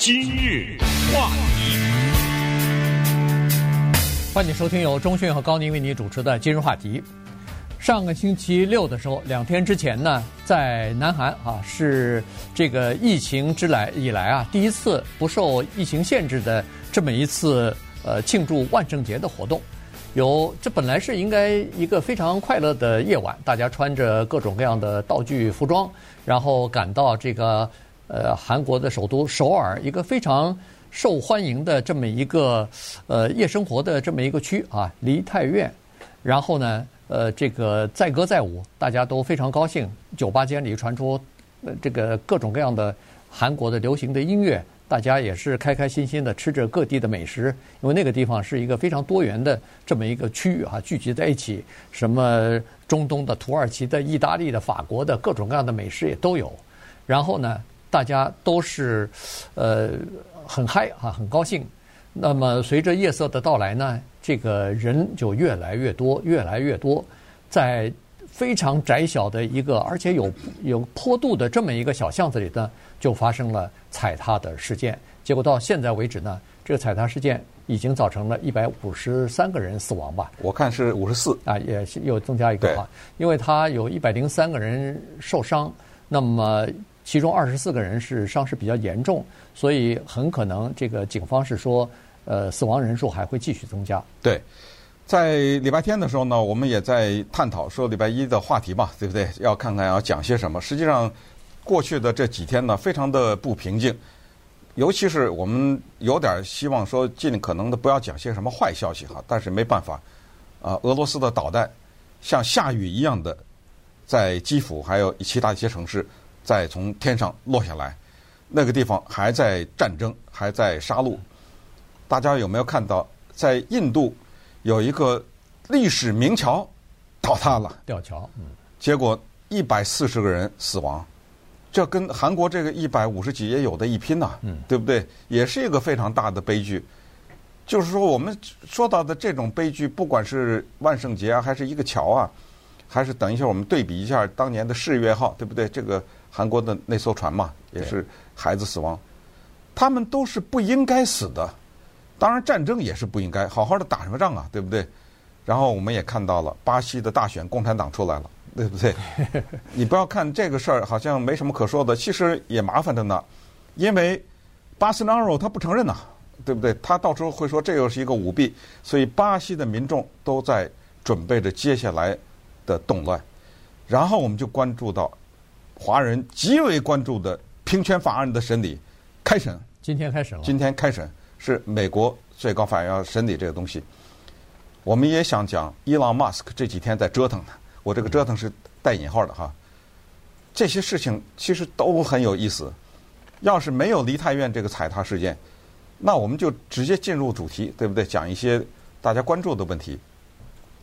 今日话题，欢迎收听由中讯和高宁为你主持的《今日话题》。上个星期六的时候，两天之前呢，在南韩啊，是这个疫情之来以来啊，第一次不受疫情限制的这么一次呃庆祝万圣节的活动。有这本来是应该一个非常快乐的夜晚，大家穿着各种各样的道具服装，然后赶到这个呃韩国的首都首尔，一个非常受欢迎的这么一个呃夜生活的这么一个区啊，梨泰院。然后呢，呃，这个载歌载舞，大家都非常高兴，酒吧间里传出这个各种各样的韩国的流行的音乐。大家也是开开心心的吃着各地的美食，因为那个地方是一个非常多元的这么一个区域啊，聚集在一起，什么中东的、土耳其的、意大利的、法国的各种各样的美食也都有。然后呢，大家都是呃很嗨啊，很高兴。那么随着夜色的到来呢，这个人就越来越多，越来越多，在非常窄小的一个而且有有坡度的这么一个小巷子里呢，就发生了。踩踏的事件，结果到现在为止呢，这个踩踏事件已经造成了一百五十三个人死亡吧？我看是五十四啊，也又增加一个啊，因为他有一百零三个人受伤，那么其中二十四个人是伤势比较严重，所以很可能这个警方是说，呃，死亡人数还会继续增加。对，在礼拜天的时候呢，我们也在探讨说礼拜一的话题嘛，对不对？要看看要讲些什么。实际上。过去的这几天呢，非常的不平静，尤其是我们有点希望说尽可能的不要讲些什么坏消息哈，但是没办法，啊，俄罗斯的导弹像下雨一样的在基辅还有其他一些城市再从天上落下来，那个地方还在战争，还在杀戮。大家有没有看到，在印度有一个历史名桥倒塌了，吊桥，嗯，结果一百四十个人死亡。这跟韩国这个一百五十几也有的一拼呐，嗯，对不对？也是一个非常大的悲剧。就是说，我们说到的这种悲剧，不管是万圣节啊，还是一个桥啊，还是等一下我们对比一下当年的世越号，对不对？这个韩国的那艘船嘛，也是孩子死亡，他们都是不应该死的。当然，战争也是不应该，好好的打什么仗啊，对不对？然后我们也看到了巴西的大选，共产党出来了。对不对？你不要看这个事儿好像没什么可说的，其实也麻烦着呢。因为巴西纳罗他不承认呐，对不对？他到时候会说这又是一个舞弊，所以巴西的民众都在准备着接下来的动乱。然后我们就关注到华人极为关注的平权法案的审理开审，今天开审了。今天开审是美国最高法院要审理这个东西。我们也想讲伊朗马斯克这几天在折腾的。我这个折腾是带引号的哈，这些事情其实都很有意思。要是没有梨泰院这个踩踏事件，那我们就直接进入主题，对不对？讲一些大家关注的问题。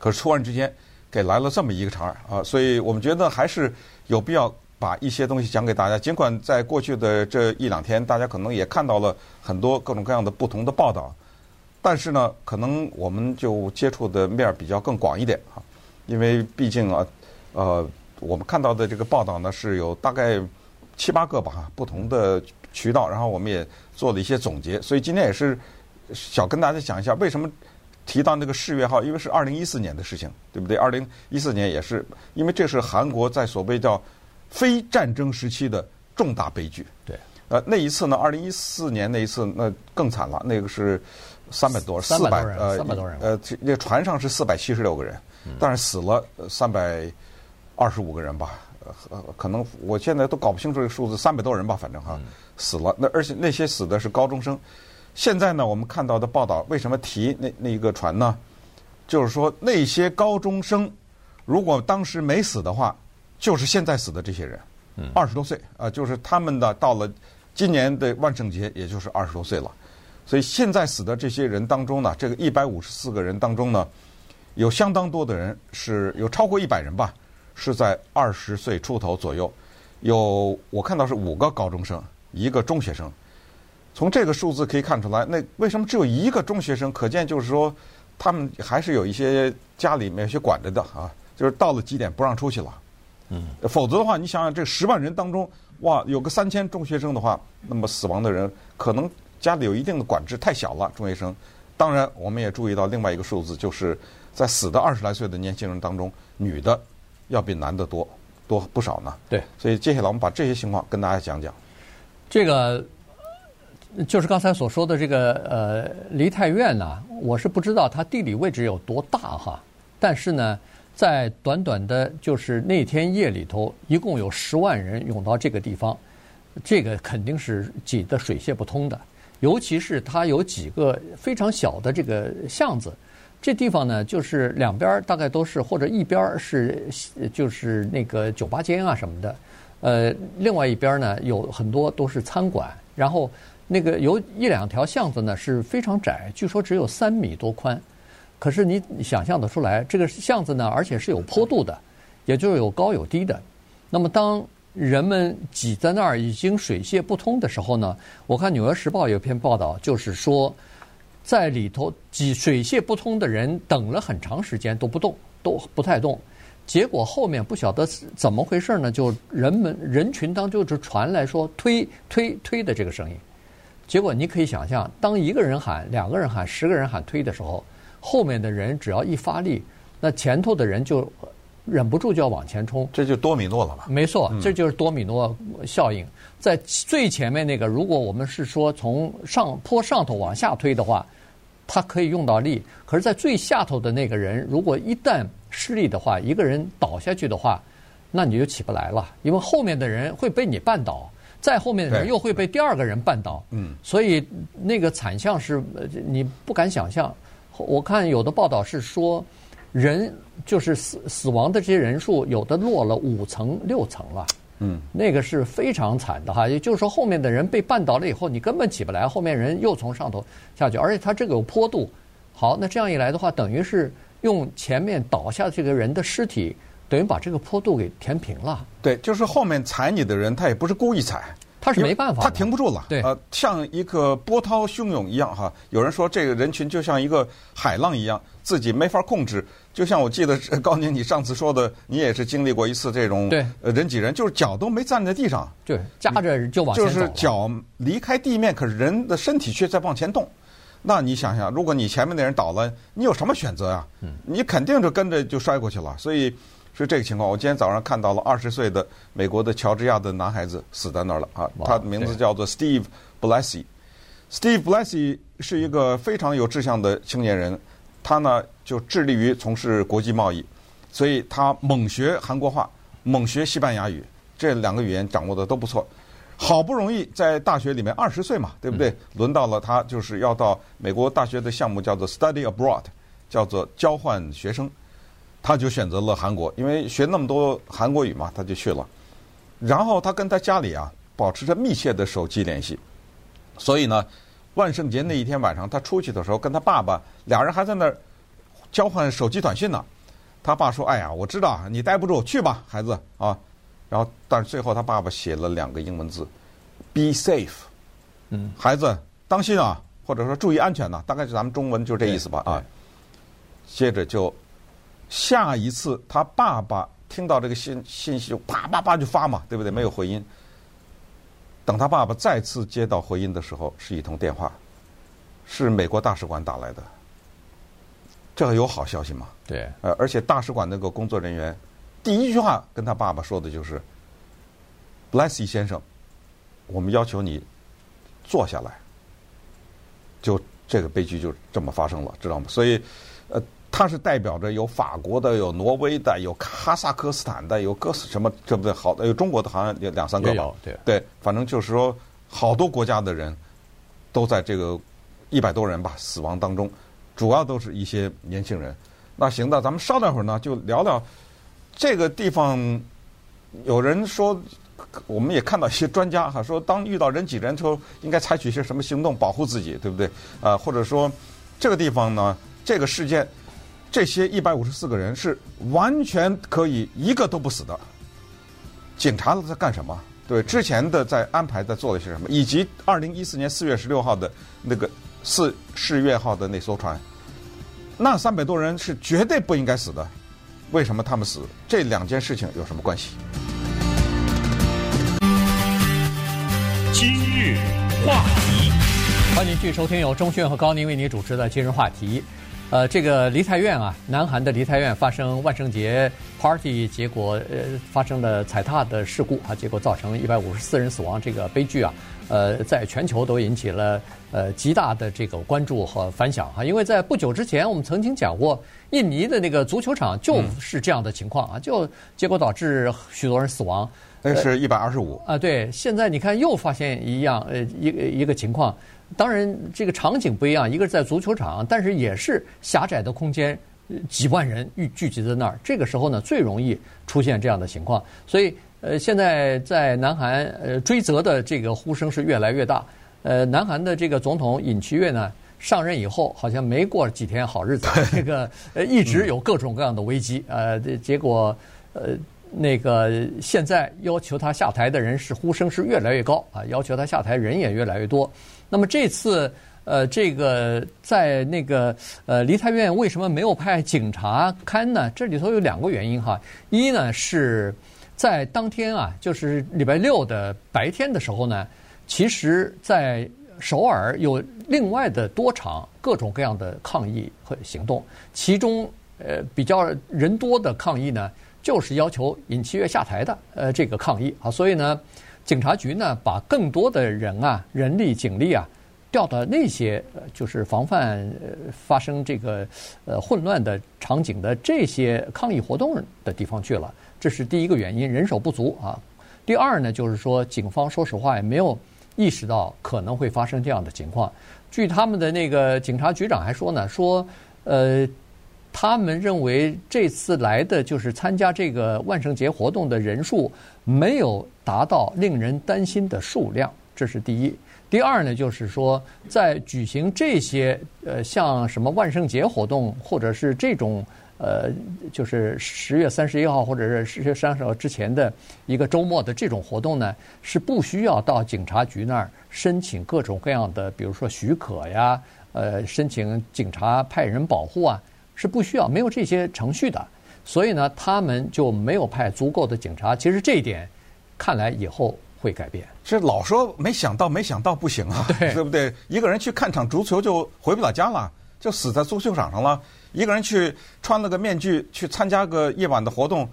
可是突然之间给来了这么一个茬儿啊，所以我们觉得还是有必要把一些东西讲给大家。尽管在过去的这一两天，大家可能也看到了很多各种各样的不同的报道，但是呢，可能我们就接触的面儿比较更广一点哈。因为毕竟啊，呃，我们看到的这个报道呢，是有大概七八个吧，不同的渠道，然后我们也做了一些总结，所以今天也是想跟大家讲一下，为什么提到那个世越号，因为是二零一四年的事情，对不对？二零一四年也是，因为这是韩国在所谓叫非战争时期的重大悲剧。对，呃，那一次呢，二零一四年那一次那更惨了，那个是三百多，四百呃，三百多人，呃，那船上是四百七十六个人。但是死了三百二十五个人吧，呃，可能我现在都搞不清楚这个数字，三百多人吧，反正哈，死了。那而且那些死的是高中生。现在呢，我们看到的报道，为什么提那那一个船呢？就是说那些高中生如果当时没死的话，就是现在死的这些人，二十多岁啊，就是他们的到了今年的万圣节，也就是二十多岁了。所以现在死的这些人当中呢，这个一百五十四个人当中呢。有相当多的人是有超过一百人吧，是在二十岁出头左右。有我看到是五个高中生，一个中学生。从这个数字可以看出来，那为什么只有一个中学生？可见就是说，他们还是有一些家里面有些管着的啊，就是到了几点不让出去了。嗯，否则的话，你想想这十万人当中，哇，有个三千中学生的话，那么死亡的人可能家里有一定的管制，太小了，中学生。当然，我们也注意到另外一个数字，就是在死的二十来岁的年轻人当中，女的要比男的多多不少呢。对，所以接下来我们把这些情况跟大家讲讲。这个就是刚才所说的这个呃梨泰院呢，我是不知道它地理位置有多大哈，但是呢，在短短的就是那天夜里头，一共有十万人涌到这个地方，这个肯定是挤得水泄不通的。尤其是它有几个非常小的这个巷子，这地方呢，就是两边大概都是，或者一边是就是那个酒吧间啊什么的，呃，另外一边呢有很多都是餐馆，然后那个有一两条巷子呢是非常窄，据说只有三米多宽，可是你想象得出来，这个巷子呢，而且是有坡度的，也就是有高有低的，那么当。人们挤在那儿已经水泄不通的时候呢，我看《纽约时报》有篇报道，就是说，在里头挤水泄不通的人等了很长时间都不动，都不太动。结果后面不晓得怎么回事呢，就人们人群当中就传来说推推推的这个声音。结果你可以想象，当一个人喊、两个人喊、十个人喊推的时候，后面的人只要一发力，那前头的人就。忍不住就要往前冲，这就多米诺了吧？没错，这就是多米诺效应。在最前面那个，如果我们是说从上坡上头往下推的话，它可以用到力；可是，在最下头的那个人，如果一旦失力的话，一个人倒下去的话，那你就起不来了，因为后面的人会被你绊倒，再后面的人又会被第二个人绊倒。嗯，所以那个惨象是你不敢想象。我看有的报道是说。人就是死死亡的这些人数，有的落了五层六层了，嗯，那个是非常惨的哈。也就是说，后面的人被绊倒了以后，你根本起不来，后面人又从上头下去，而且它这个有坡度。好，那这样一来的话，等于是用前面倒下这个人的尸体，等于把这个坡度给填平了。对，就是后面踩你的人，他也不是故意踩。他是没办法，他停不住了。对，呃，像一个波涛汹涌一样哈。有人说这个人群就像一个海浪一样，自己没法控制。就像我记得高宁，你上次说的，你也是经历过一次这种对呃人挤人，就是脚都没站在地上，对，夹着就往前走。就是脚离开地面，可是人的身体却在往前动。那你想想，如果你前面的人倒了，你有什么选择啊？嗯，你肯定就跟着就摔过去了。所以。是这个情况。我今天早上看到了二十岁的美国的乔治亚的男孩子死在那儿了啊！他的名字叫做 Steve Blessy。Steve Blessy 是一个非常有志向的青年人，他呢就致力于从事国际贸易，所以他猛学韩国话，猛学西班牙语，这两个语言掌握的都不错。好不容易在大学里面二十岁嘛，对不对？轮到了他就是要到美国大学的项目叫做 Study Abroad，叫做交换学生。他就选择了韩国，因为学那么多韩国语嘛，他就去了。然后他跟他家里啊保持着密切的手机联系，所以呢，万圣节那一天晚上他出去的时候，跟他爸爸俩人还在那儿交换手机短信呢。他爸说：“哎呀，我知道你待不住，去吧，孩子啊。”然后，但是最后他爸爸写了两个英文字：“Be safe。”嗯，孩子当心啊，或者说注意安全呐，大概是咱们中文就这意思吧啊。接着就。下一次他爸爸听到这个信信息，啪啪啪就发嘛，对不对？没有回音。等他爸爸再次接到回音的时候，是一通电话，是美国大使馆打来的。这个有好消息吗？对。呃，而且大使馆那个工作人员第一句话跟他爸爸说的就是：“Blasey 先生，我们要求你坐下来。”就这个悲剧就这么发生了，知道吗？所以，呃。他是代表着有法国的、有挪威的、有哈萨克斯坦的、有哥斯什么，这不对，好的有中国的，好像有两三个吧。对对，反正就是说，好多国家的人都在这个一百多人吧死亡当中，主要都是一些年轻人。那行的，咱们稍等会儿呢，就聊聊这个地方。有人说，我们也看到一些专家哈说，当遇到人挤人的时候，应该采取一些什么行动保护自己，对不对？啊，或者说这个地方呢，这个事件。这些一百五十四个人是完全可以一个都不死的。警察都在干什么？对，之前的在安排在做了些什么？以及二零一四年四月十六号的那个四世月号的那艘船，那三百多人是绝对不应该死的。为什么他们死？这两件事情有什么关系？今日话题。欢迎继续收听由钟迅和高宁为你主持的今日话题。呃，这个梨泰院啊，南韩的梨泰院发生万圣节 party，结果呃发生了踩踏的事故啊，结果造成一百五十四人死亡，这个悲剧啊，呃，在全球都引起了呃极大的这个关注和反响啊。因为在不久之前，我们曾经讲过，印尼的那个足球场就是这样的情况啊，就结果导致许多人死亡。那是一百二十五啊，对，现在你看又发现一样呃一个一个情况。当然，这个场景不一样，一个是在足球场，但是也是狭窄的空间，几万人聚聚集在那儿。这个时候呢，最容易出现这样的情况。所以，呃，现在在南韩，呃，追责的这个呼声是越来越大。呃，南韩的这个总统尹锡悦呢，上任以后好像没过几天好日子，这个呃一直有各种各样的危机。呃，结果呃那个现在要求他下台的人是呼声是越来越高啊，要求他下台人也越来越多。那么这次，呃，这个在那个呃梨泰院为什么没有派警察看呢？这里头有两个原因哈。一呢是在当天啊，就是礼拜六的白天的时候呢，其实在首尔有另外的多场各种各样的抗议和行动，其中呃比较人多的抗议呢，就是要求尹锡悦下台的呃这个抗议啊，所以呢。警察局呢，把更多的人啊、人力、警力啊，调到那些，就是防范呃发生这个呃混乱的场景的这些抗议活动的地方去了。这是第一个原因，人手不足啊。第二呢，就是说警方说实话也没有意识到可能会发生这样的情况。据他们的那个警察局长还说呢，说呃。他们认为这次来的就是参加这个万圣节活动的人数没有达到令人担心的数量，这是第一。第二呢，就是说在举行这些呃像什么万圣节活动，或者是这种呃就是十月三十一号或者是十月三十号之前的一个周末的这种活动呢，是不需要到警察局那儿申请各种各样的，比如说许可呀，呃，申请警察派人保护啊。是不需要，没有这些程序的，所以呢，他们就没有派足够的警察。其实这一点，看来以后会改变。这老说没想到，没想到不行啊，对，对不对？一个人去看场足球就回不了家了，就死在足球场上了；一个人去穿了个面具去参加个夜晚的活动，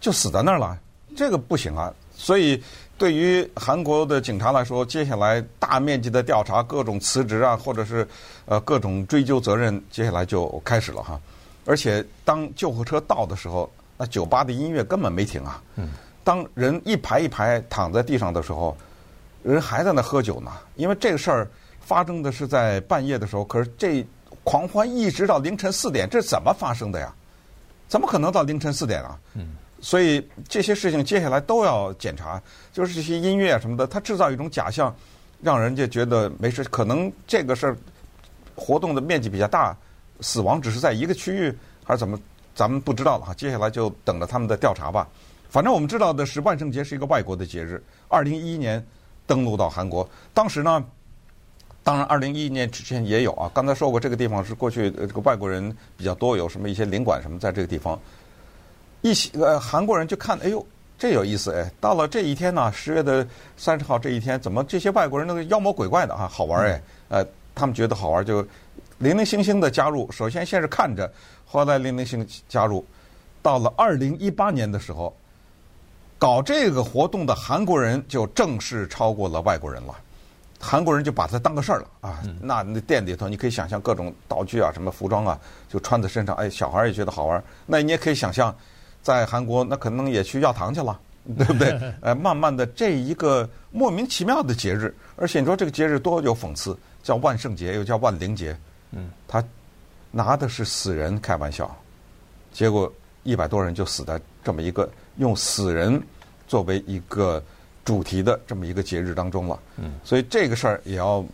就死在那儿了。这个不行啊！所以对于韩国的警察来说，接下来大面积的调查，各种辞职啊，或者是呃各种追究责任，接下来就开始了哈。而且当救护车到的时候，那酒吧的音乐根本没停啊。嗯。当人一排一排躺在地上的时候，人还在那喝酒呢。因为这个事儿发生的是在半夜的时候，可是这狂欢一直到凌晨四点，这怎么发生的呀？怎么可能到凌晨四点啊？嗯。所以这些事情接下来都要检查，就是这些音乐什么的，它制造一种假象，让人家觉得没事。可能这个事儿活动的面积比较大。死亡只是在一个区域还是怎么？咱们不知道了哈。接下来就等着他们的调查吧。反正我们知道的是，万圣节是一个外国的节日。二零一一年登陆到韩国，当时呢，当然二零一一年之前也有啊。刚才说过，这个地方是过去这个外国人比较多，有什么一些领馆什么在这个地方。一些呃韩国人就看，哎呦，这有意思哎。到了这一天呢，十月的三十号这一天，怎么这些外国人那个妖魔鬼怪的啊，好玩哎。呃，他们觉得好玩就。零零星星的加入，首先先是看着，后来零零星加入，到了二零一八年的时候，搞这个活动的韩国人就正式超过了外国人了。韩国人就把它当个事儿了啊！那那店里头你可以想象各种道具啊，什么服装啊，就穿在身上，哎，小孩也觉得好玩。那你也可以想象，在韩国那可能也去要糖去了，对不对？呃，慢慢的这一个莫名其妙的节日，而且你说这个节日多有讽刺，叫万圣节又叫万灵节。嗯，他拿的是死人开玩笑，结果一百多人就死在这么一个用死人作为一个主题的这么一个节日当中了。嗯，所以这个事儿也要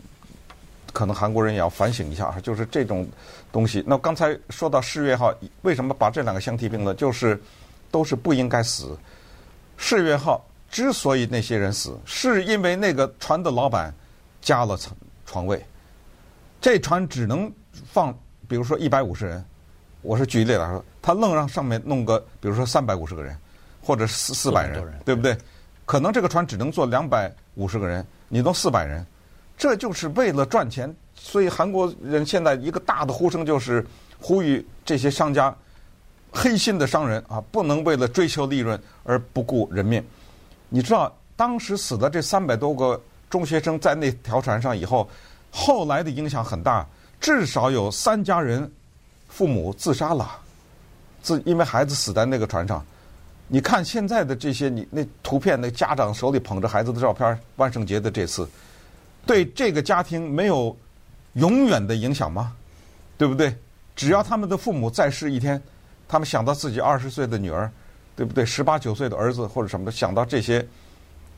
可能韩国人也要反省一下，就是这种东西。那刚才说到世越号，为什么把这两个相提并论？就是都是不应该死。世越号之所以那些人死，是因为那个船的老板加了床床位。这船只能放，比如说一百五十人，我是举例来说，他愣让上面弄个，比如说三百五十个人，或者四四百人，对不对？可能这个船只能坐两百五十个人，你弄四百人，这就是为了赚钱。所以韩国人现在一个大的呼声就是呼吁这些商家、黑心的商人啊，不能为了追求利润而不顾人命。你知道当时死的这三百多个中学生在那条船上以后，后来的影响很大，至少有三家人父母自杀了，自因为孩子死在那个船上。你看现在的这些，你那图片，那家长手里捧着孩子的照片，万圣节的这次，对这个家庭没有永远的影响吗？对不对？只要他们的父母在世一天，他们想到自己二十岁的女儿，对不对？十八九岁的儿子或者什么的，想到这些，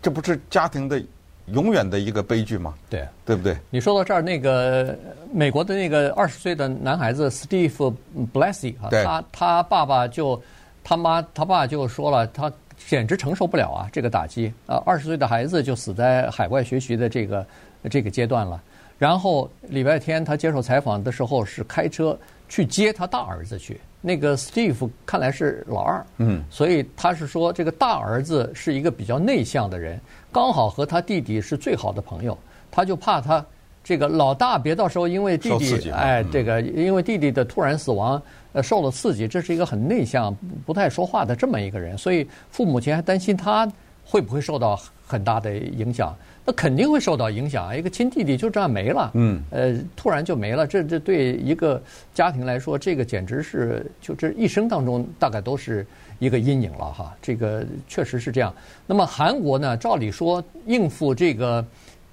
这不是家庭的永远的一个悲剧吗？对，对不对？你说到这儿，那个美国的那个二十岁的男孩子 Steve Blessy 啊，他他爸爸就。他妈他爸就说了，他简直承受不了啊，这个打击啊！二十岁的孩子就死在海外学习的这个这个阶段了。然后礼拜天他接受采访的时候是开车去接他大儿子去。那个 Steve 看来是老二，嗯，所以他是说这个大儿子是一个比较内向的人，刚好和他弟弟是最好的朋友，他就怕他这个老大别到时候因为弟弟哎这个因为弟弟的突然死亡。呃，受了刺激，这是一个很内向、不太说话的这么一个人，所以父母亲还担心他会不会受到很大的影响。那肯定会受到影响啊！一个亲弟弟就这样没了，嗯，呃，突然就没了，这这对一个家庭来说，这个简直是就这一生当中大概都是一个阴影了哈。这个确实是这样。那么韩国呢，照理说应付这个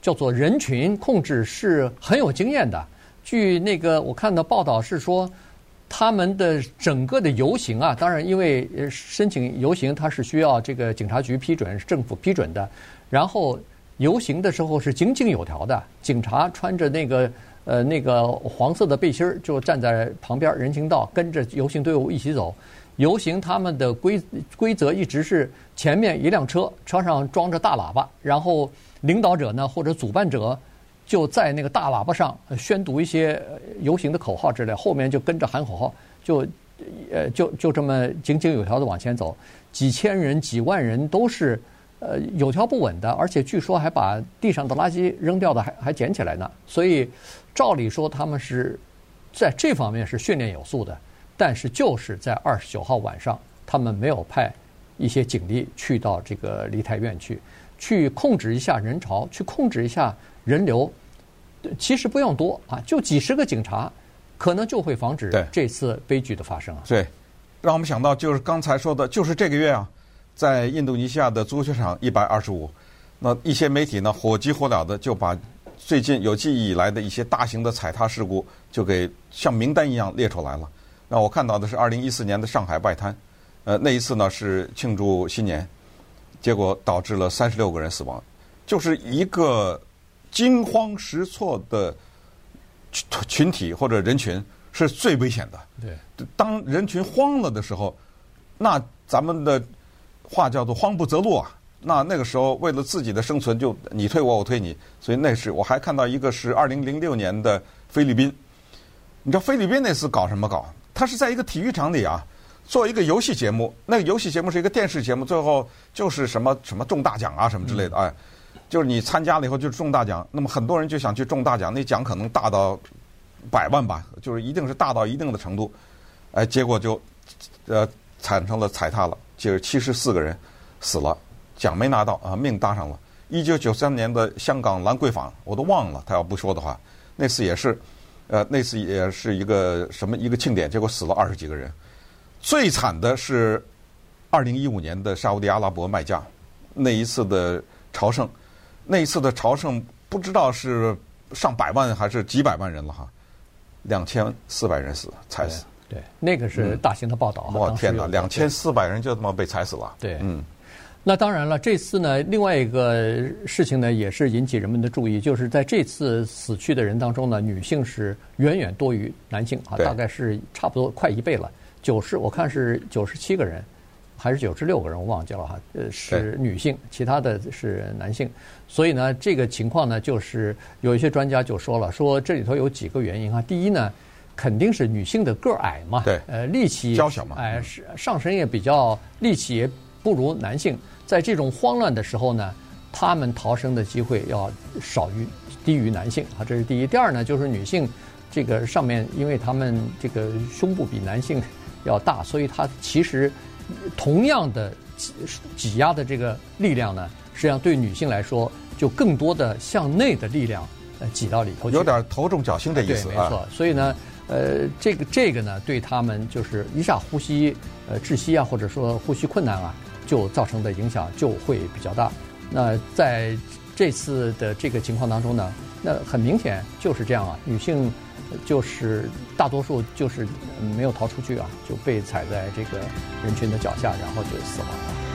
叫做人群控制是很有经验的。据那个我看到报道是说。他们的整个的游行啊，当然，因为申请游行，它是需要这个警察局批准、政府批准的。然后游行的时候是井井有条的，警察穿着那个呃那个黄色的背心儿，就站在旁边人行道，跟着游行队伍一起走。游行他们的规规则一直是前面一辆车，车上装着大喇叭，然后领导者呢或者主办者。就在那个大喇叭上宣读一些游行的口号之类，后面就跟着喊口号，就，呃，就就这么井井有条的往前走，几千人、几万人都是，呃，有条不紊的，而且据说还把地上的垃圾扔掉的还还捡起来呢。所以照理说他们是在这方面是训练有素的，但是就是在二十九号晚上，他们没有派一些警力去到这个梨泰院去，去控制一下人潮，去控制一下人流。其实不用多啊，就几十个警察，可能就会防止这次悲剧的发生啊。对，让我们想到就是刚才说的，就是这个月啊，在印度尼西亚的足球场一百二十五，那一些媒体呢火急火燎的就把最近有记忆以来的一些大型的踩踏事故就给像名单一样列出来了。那我看到的是二零一四年的上海外滩，呃，那一次呢是庆祝新年，结果导致了三十六个人死亡，就是一个。惊慌失措的群群体或者人群是最危险的。对，当人群慌了的时候，那咱们的话叫做“慌不择路”啊。那那个时候，为了自己的生存，就你推我，我推你。所以那是我还看到一个是二零零六年的菲律宾。你知道菲律宾那次搞什么搞？他是在一个体育场里啊，做一个游戏节目。那个游戏节目是一个电视节目，最后就是什么什么中大奖啊什么之类的，哎。就是你参加了以后就是中大奖，那么很多人就想去中大奖，那奖可能大到百万吧，就是一定是大到一定的程度，哎，结果就呃产生了踩踏了，就是七十四个人死了，奖没拿到啊，命搭上了。一九九三年的香港兰桂坊我都忘了，他要不说的话，那次也是，呃，那次也是一个什么一个庆典，结果死了二十几个人。最惨的是二零一五年的沙乌地阿拉伯麦加那一次的朝圣。那一次的朝圣，不知道是上百万还是几百万人了哈，两千四百人死，惨死。对，那个是大型的报道。我天哪，两千四百人就这么被踩死了。对，嗯。那当然了，这次呢，另外一个事情呢，也是引起人们的注意，就是在这次死去的人当中呢，女性是远远多于男性啊，大概是差不多快一倍了，九十，我看是九十七个人。还是九十六个人，我忘记了哈。呃，是女性，其他的是男性。所以呢，这个情况呢，就是有一些专家就说了，说这里头有几个原因啊。第一呢，肯定是女性的个儿矮嘛，对，呃，力气娇小嘛，哎，是上身也比较力气也不如男性。在这种慌乱的时候呢，他们逃生的机会要少于低于男性。啊，这是第一。第二呢，就是女性这个上面，因为他们这个胸部比男性要大，所以它其实同样的挤挤压的这个力量呢，实际上对女性来说，就更多的向内的力量呃挤到里头去，有点头重脚轻的意思对，没错。所以呢，呃，这个这个呢，对他们就是一下呼吸呃窒息啊，或者说呼吸困难啊，就造成的影响就会比较大。那在这次的这个情况当中呢，那很明显就是这样啊，女性就是大多数就是没有逃出去啊，就被踩在这个人群的脚下，然后就死亡了。